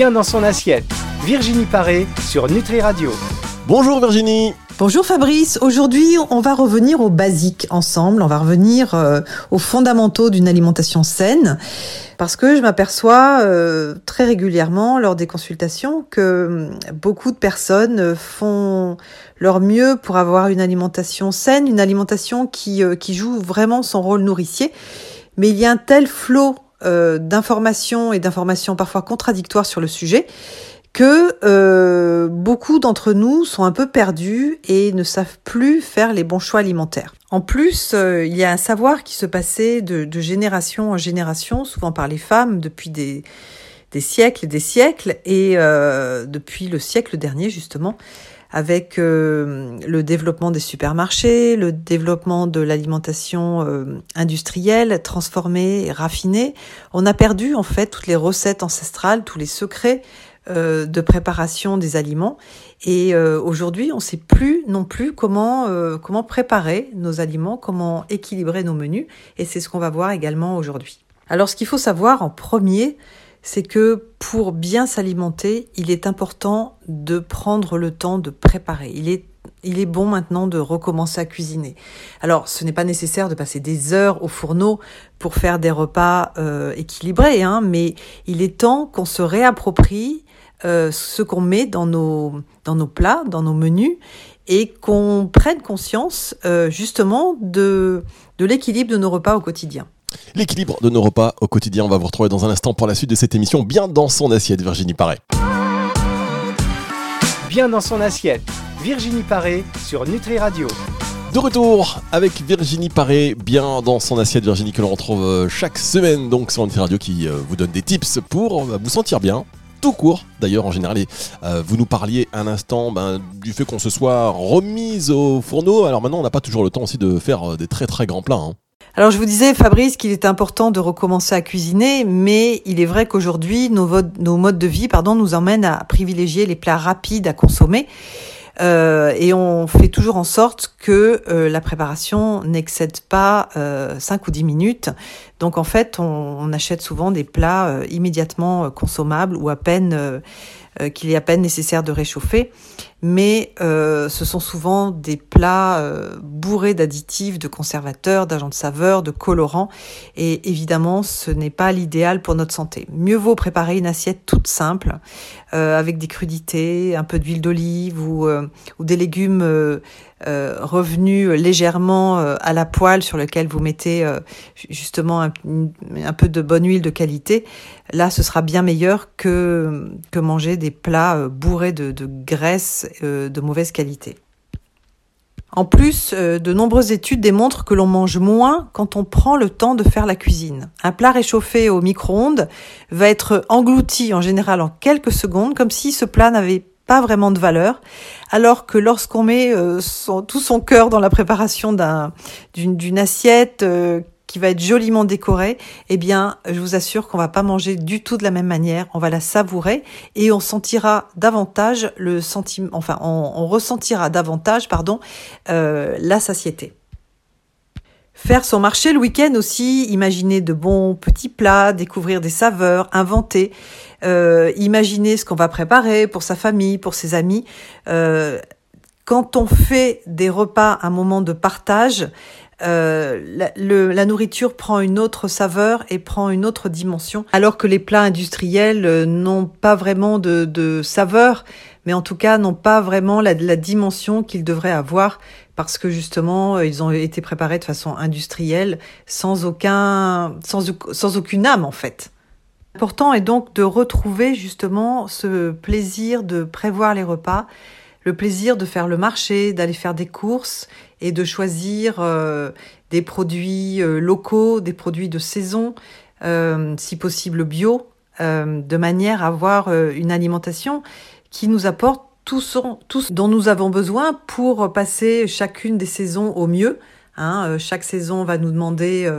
bien dans son assiette. Virginie Paré sur Nutri Radio. Bonjour Virginie Bonjour Fabrice, aujourd'hui on va revenir aux basiques ensemble, on va revenir euh, aux fondamentaux d'une alimentation saine, parce que je m'aperçois euh, très régulièrement lors des consultations que hum, beaucoup de personnes font leur mieux pour avoir une alimentation saine, une alimentation qui, euh, qui joue vraiment son rôle nourricier, mais il y a un tel flot d'informations et d'informations parfois contradictoires sur le sujet que euh, beaucoup d'entre nous sont un peu perdus et ne savent plus faire les bons choix alimentaires. En plus, euh, il y a un savoir qui se passait de, génération en génération, souvent par les femmes, depuis des, siècles et des siècles, et euh, depuis le siècle dernier justement, avec le développement des supermarchés, le développement de l'alimentation industrielle, transformée raffinée, on a perdu en fait toutes les recettes ancestrales, tous les secrets euh, de préparation des aliments. Et euh, aujourd'hui, on ne sait plus non plus comment, euh, comment préparer nos aliments, comment équilibrer nos menus. Et c'est ce qu'on va voir également aujourd'hui. Alors ce qu'il faut savoir en premier, c'est que pour bien s'alimenter, il est important de prendre le temps de préparer. Il est il est bon maintenant de recommencer à cuisiner. Alors, ce n'est pas nécessaire de passer des heures au fourneau pour faire des repas équilibrés, hein, mais il est temps qu'on se réapproprie euh, ce qu'on met dans nos, dans nos plats, dans nos menus, et qu'on prenne conscience euh, justement de, de l'équilibre de nos repas au quotidien. L'équilibre de nos repas au quotidien, on va vous retrouver dans un instant pour la suite de cette émission, bien dans son assiette, Virginie Paré. Bien dans son assiette, Virginie Paré sur Nutri Radio. De retour avec Virginie Paré, bien dans son assiette Virginie que l'on retrouve euh, chaque semaine donc sur Nutri Radio qui vous donne des tips pour vous sentir bien tout court d'ailleurs en général. Euh, vous nous parliez un instant ben, du fait qu'on se soit remise au fourneau. Alors maintenant, on n'a pas toujours le temps aussi de faire euh, des très très grands plats. Hein. Alors je vous disais, Fabrice, qu'il est important de recommencer à cuisiner, mais il est vrai qu'aujourd'hui, nos, modes de vie pardon, nous emmènent à privilégier les plats rapides à consommer. Euh, et on fait toujours en sorte que euh, la préparation n'excède pas euh, 5 ou 10 minutes. Donc en fait, on, on achète souvent des plats euh, immédiatement consommables ou à peine qu'il est à peine nécessaire de réchauffer mais euh, ce sont souvent des plats euh, bourrés d'additifs, de conservateurs, d'agents de saveur, de colorants, et évidemment ce n'est pas l'idéal pour notre santé. Mieux vaut préparer une assiette toute simple, euh, avec des crudités, un peu d'huile d'olive ou, ou, des légumes revenus légèrement à la poêle sur lequel vous mettez justement un, un, peu de bonne huile de qualité. Là, ce sera bien meilleur que, que manger des plats bourrés de, de graisse euh, de mauvaise qualité. En plus, euh, de nombreuses études démontrent que l'on mange moins quand on prend le temps de faire la cuisine. Un plat réchauffé au micro-ondes va être englouti en général en quelques secondes, comme si ce plat n'avait pas vraiment de valeur, alors que lorsqu'on met euh, tout son cœur dans la préparation d'une assiette qui va être joliment décorée, eh bien, je vous assure qu'on va pas manger du tout de la même manière. On va la savourer et on sentira davantage le sentiment, enfin, on, ressentira davantage, pardon, euh, la satiété. Faire son marché le week-end aussi, imaginer de bons petits plats, découvrir des saveurs, inventer, euh, imaginer ce qu'on va préparer pour sa famille, pour ses amis. Euh, quand on fait des repas un moment de partage, euh, la, nourriture prend une autre saveur et prend une autre dimension, alors que les plats industriels euh, n'ont pas vraiment de, saveur, mais en tout cas n'ont pas vraiment la, dimension qu'ils devraient avoir, parce que justement euh, ils ont été préparés de façon industrielle, sans aucun, sans aucune âme en fait. L'important est donc de retrouver justement ce plaisir de prévoir les repas, le plaisir de faire le marché, d'aller faire des courses et de choisir euh, des produits euh, locaux, des produits de saison, euh, si possible bio, de manière à avoir une alimentation qui nous apporte tout, son, tout ce dont nous avons besoin pour passer chacune des saisons au mieux. Hein, chaque saison va nous demander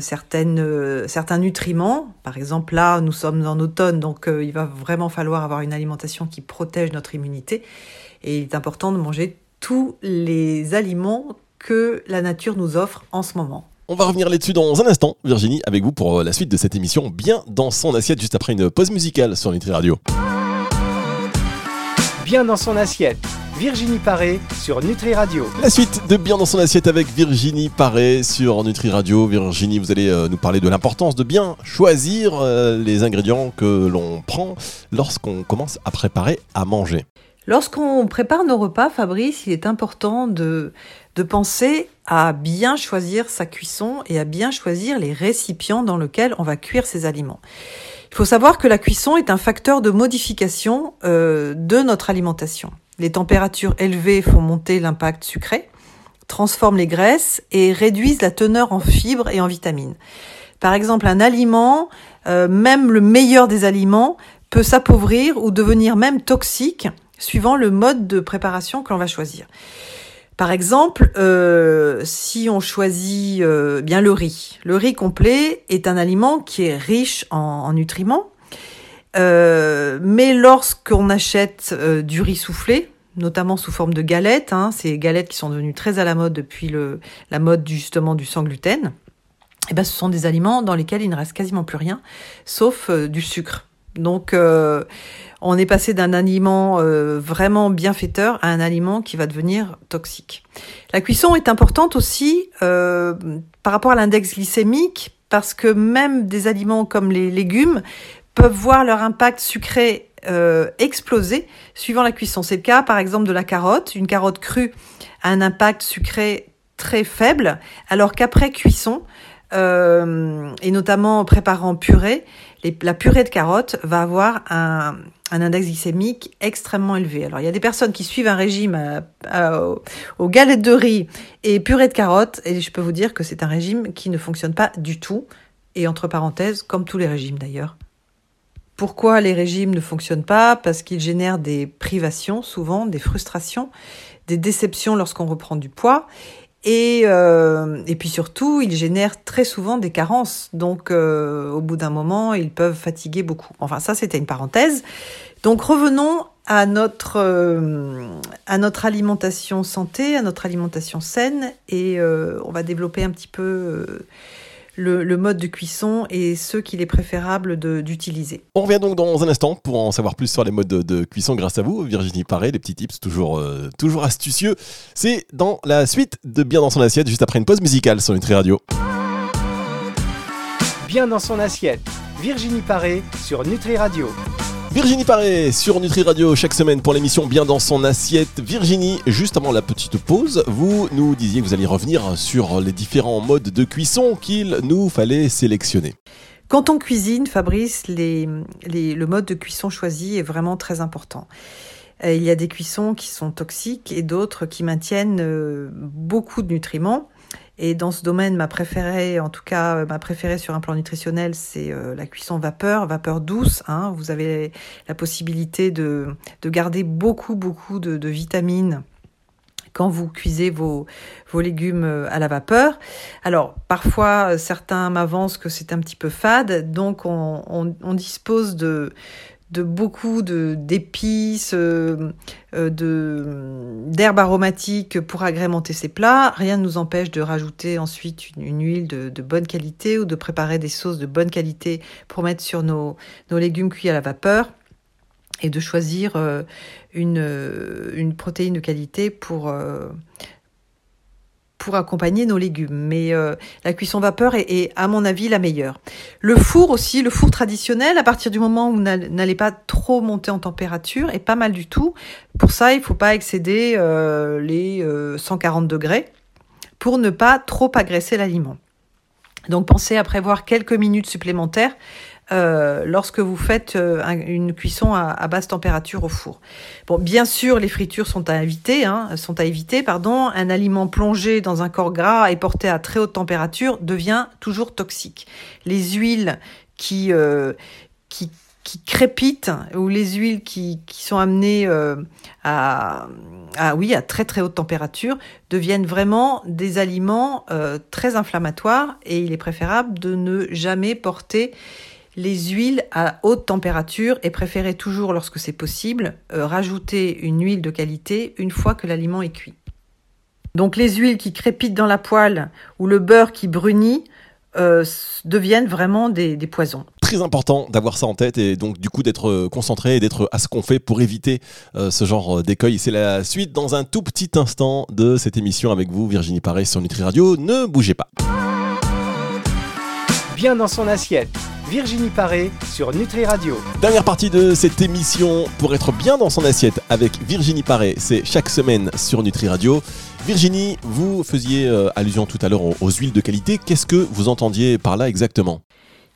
certaines, certains nutriments. Par exemple, là, nous sommes en automne, donc il va vraiment falloir avoir une alimentation qui protège notre immunité. Et il est important de manger tous les aliments que la nature nous offre en ce moment. On va revenir là-dessus dans un instant, Virginie, avec vous pour la suite de cette émission, bien dans son assiette, juste après une pause musicale sur Nutri Radio. Bien dans son assiette. Virginie Paré sur Nutri Radio. La suite de Bien dans son assiette avec Virginie Paré sur Nutri Radio. Virginie, vous allez euh, nous parler de l'importance de bien choisir euh, les ingrédients que l'on prend lorsqu'on commence à préparer à manger. Lorsqu'on prépare nos repas, Fabrice, il est important de, de penser à bien choisir sa cuisson et à bien choisir les récipients dans lesquels on va cuire ces aliments. Il faut savoir que la cuisson est un facteur de modification euh, de notre alimentation. Les températures élevées font monter l'impact sucré, transforment les graisses et réduisent la teneur en fibres et en vitamines. Par exemple, un aliment, euh, même le meilleur des aliments, peut s'appauvrir ou devenir même toxique suivant le mode de préparation que l'on va choisir. Par exemple, euh, si on choisit euh, bien le riz, le riz complet est un aliment qui est riche en, nutriments, euh, mais lorsqu'on achète du riz soufflé, notamment sous forme de galettes, hein, ces galettes qui sont devenues très à la mode depuis la mode justement du sans gluten, eh ben, ce sont des aliments dans lesquels il ne reste quasiment plus rien, sauf du sucre. Donc, on est passé d'un aliment euh, vraiment bienfaiteur à un aliment qui va devenir toxique. La cuisson est importante aussi euh, par rapport à l'index glycémique parce que même des aliments comme les légumes peuvent voir leur impact sucré euh, exploser suivant la cuisson. C'est le cas par exemple de la carotte. Une carotte crue a un impact sucré très faible alors qu'après cuisson, et notamment préparant purée, la purée de carottes va avoir un, index glycémique extrêmement élevé. Alors il y a des personnes qui suivent un régime aux galettes de riz et purée de carottes, et je peux vous dire que c'est un régime qui ne fonctionne pas du tout, et entre parenthèses, comme tous les régimes d'ailleurs. Pourquoi les régimes ne fonctionnent pas Parce qu'ils génèrent des privations, souvent des frustrations, des déceptions lorsqu'on reprend du poids, et, euh, puis surtout, ils génèrent très souvent des carences. Donc, euh, au bout d'un moment, ils peuvent fatiguer beaucoup. Enfin, ça, c'était une parenthèse. Donc, revenons à notre, euh, alimentation santé, à notre alimentation saine. Et on va développer un petit peu le, mode de cuisson et ce qu'il est préférable d'utiliser. On revient donc dans un instant pour en savoir plus sur les modes de, cuisson grâce à vous, Virginie Paré, les petits tips toujours, euh, toujours astucieux. C'est dans la suite de Bien dans son assiette, juste après une pause musicale sur Nutri Radio. Bien dans son assiette, Virginie Paré sur Nutri Radio. Virginie Paré sur Nutri Radio chaque semaine pour l'émission Bien dans son assiette. Virginie, juste avant la petite pause, vous nous disiez que vous alliez revenir sur les différents modes de cuisson qu'il nous fallait sélectionner. Quand on cuisine, Fabrice, le mode de cuisson choisi est vraiment très important. Euh, il y a des cuissons qui sont toxiques et d'autres qui maintiennent euh, beaucoup de nutriments. Et dans ce domaine, ma préférée, en tout cas euh, ma préférée sur un plan nutritionnel, c'est euh, la cuisson vapeur, vapeur douce. Hein. Vous avez la possibilité de, de garder beaucoup, beaucoup de, vitamines quand vous cuisez vos, légumes euh, à la vapeur. Alors, parfois, certains m'avancent que c'est un petit peu fade, donc on, on, on dispose de, de beaucoup d'épices, euh, euh, de d'herbes aromatiques pour agrémenter ces plats. Rien ne nous empêche de rajouter ensuite une, huile de, bonne qualité ou de préparer des sauces de bonne qualité pour mettre sur nos, nos légumes cuits à la vapeur et de choisir euh, une, une protéine de qualité pour pour accompagner nos légumes. Mais euh, la cuisson vapeur est, à mon avis, la meilleure. Le four aussi, le four traditionnel, à partir du moment où vous n'allez pas trop monter en température, est pas mal du tout. Pour ça, il faut pas excéder euh, les 140 euh, degrés pour ne pas trop agresser l'aliment. Donc pensez à prévoir quelques minutes supplémentaires euh, lorsque vous faites euh, une cuisson à, basse température au four. Bon, bien sûr, les fritures sont à éviter, hein, sont à éviter, pardon. Un aliment plongé dans un corps gras et porté à très haute température devient toujours toxique. Les huiles qui euh, qui qui crépitent ou les huiles qui, qui sont amenées à, à, oui à très très haute température deviennent vraiment des aliments très inflammatoires et il est préférable de ne jamais porter les huiles à haute température et préférez toujours, lorsque c'est possible, euh, rajouter une huile de qualité une fois que l'aliment est cuit. Donc les huiles qui crépitent dans la poêle ou le beurre qui brunit euh, deviennent vraiment des, des, poisons. Très important d'avoir ça en tête et donc du coup d'être euh, concentré et d'être à ce qu'on fait pour éviter euh, ce genre d'écueil. C'est la suite dans un tout petit instant de cette émission avec vous, Virginie Paré sur Nutri Radio. Ne bougez pas. Bien dans son assiette. Virginie Paré sur Nutri Radio. Dernière partie de cette émission pour être bien dans son assiette avec Virginie Paré, c'est chaque semaine sur Nutri Radio. Virginie, vous faisiez euh, allusion tout à l'heure aux, huiles de qualité. Qu'est-ce que vous entendiez par là exactement?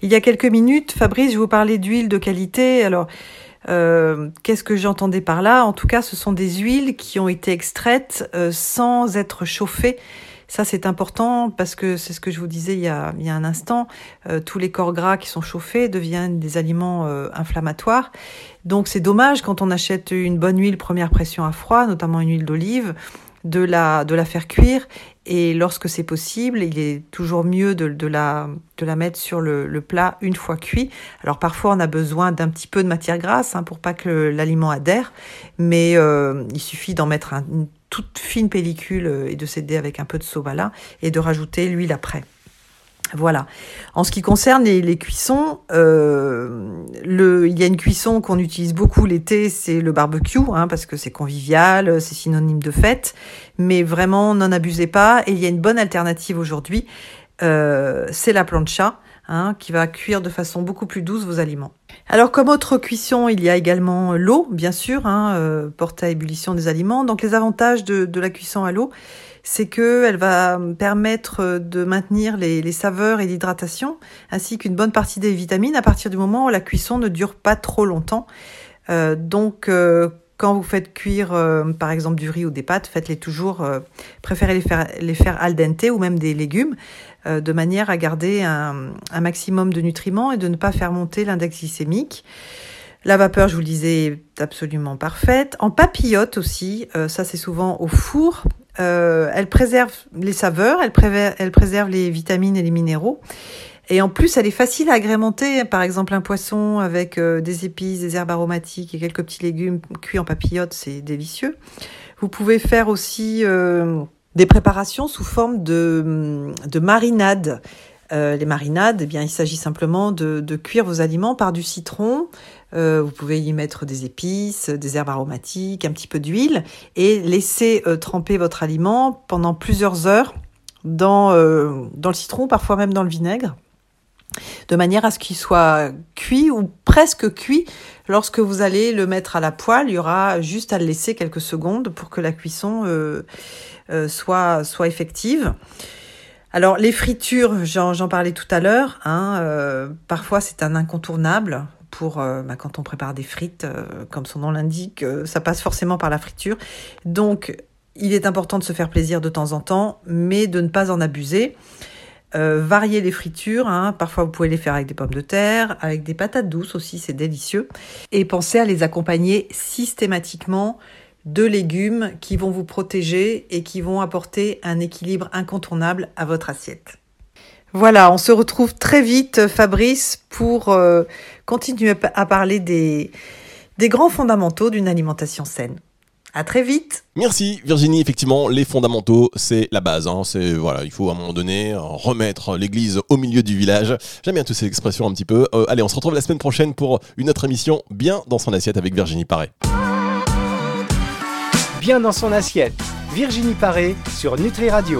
Il y a quelques minutes, Fabrice, je vous parlais d'huiles de qualité. Alors, euh, qu'est-ce que j'entendais par là? En tout cas, ce sont des huiles qui ont été extraites euh, sans être chauffées. Ça, c'est important parce que c'est ce que je vous disais il y a, un instant. tous les corps gras qui sont chauffés deviennent des aliments inflammatoires. Donc, c'est dommage quand on achète une bonne huile première pression à froid, notamment une huile d'olive de la, faire cuire et lorsque c'est possible, il est toujours mieux de, la, mettre sur le, plat une fois cuit. Alors parfois on a besoin d'un petit peu de matière grasse hein, pour pas que l'aliment adhère, mais euh, il suffit d'en mettre une toute fine pellicule euh, et de s'aider avec un peu de sobala et de rajouter l'huile après. Voilà. En ce qui concerne les, cuissons, euh, le, il y a une cuisson qu'on utilise beaucoup l'été, c'est le barbecue, hein, parce que c'est convivial, c'est synonyme de fête. Mais vraiment, n'en abusez pas. Et il y a une bonne alternative aujourd'hui, euh, c'est la plancha, hein, qui va cuire de façon beaucoup plus douce vos aliments. Alors comme autre cuisson, il y a également l'eau, bien sûr, hein, euh, porte à ébullition des aliments. Donc les avantages de, de la cuisson à l'eau, c'est qu'elle va permettre de maintenir les, saveurs et l'hydratation, ainsi qu'une bonne partie des vitamines à partir du moment où la cuisson ne dure pas trop longtemps. Euh, donc, euh, quand vous faites cuire, euh, par exemple, du riz ou des pâtes, faites-les toujours, préférez les faire, les faire al dente ou même des légumes, de manière à garder un, maximum de nutriments et de ne pas faire monter l'index glycémique. La vapeur, je vous le disais, est absolument parfaite. En papillote aussi, ça c'est souvent au four. Euh, elle préserve les saveurs, elle, préserve les vitamines et les minéraux. Et en plus, elle est facile à agrémenter. Par exemple, un poisson avec euh, des épices, des herbes aromatiques et quelques petits légumes cuits en papillote, c'est délicieux. Vous pouvez faire aussi euh, des préparations sous forme de, de marinade. les marinades, eh il s'agit simplement de, cuire vos aliments par du citron, euh, vous pouvez y mettre des épices, des herbes aromatiques, un petit peu d'huile et laisser euh, tremper votre aliment pendant plusieurs heures euh, dans le citron, parfois même dans le vinaigre, de manière à ce qu'il soit cuit ou presque cuit. Lorsque vous allez le mettre à la poêle, il y aura juste à le laisser quelques secondes pour que la cuisson soit, soit effective. Alors les fritures, j'en parlais tout à l'heure, hein, parfois c'est un incontournable pour euh, bah, quand on prépare des frites, euh, comme son nom l'indique, euh, ça passe forcément par la friture. Donc, il est important de se faire plaisir de temps en temps, mais de ne pas en abuser. Varier les fritures, hein. parfois vous pouvez les faire avec des pommes de terre, avec des patates douces aussi, c'est délicieux. Et pensez à les accompagner systématiquement de légumes qui vont vous protéger et qui vont apporter un équilibre incontournable à votre assiette. Voilà, on se retrouve très vite, Fabrice, pour euh, continuer à parler des grands fondamentaux d'une alimentation saine. À très vite. Merci Virginie. Effectivement, les fondamentaux, c'est la base. Hein. C'est voilà, il faut à un moment donné remettre l'église au milieu du village. J'aime bien toutes ces expressions un petit peu. Euh, allez, on se retrouve la semaine prochaine pour une autre émission bien dans son assiette avec Virginie Paré. Bien dans son assiette. Virginie Paré sur Nutri Radio.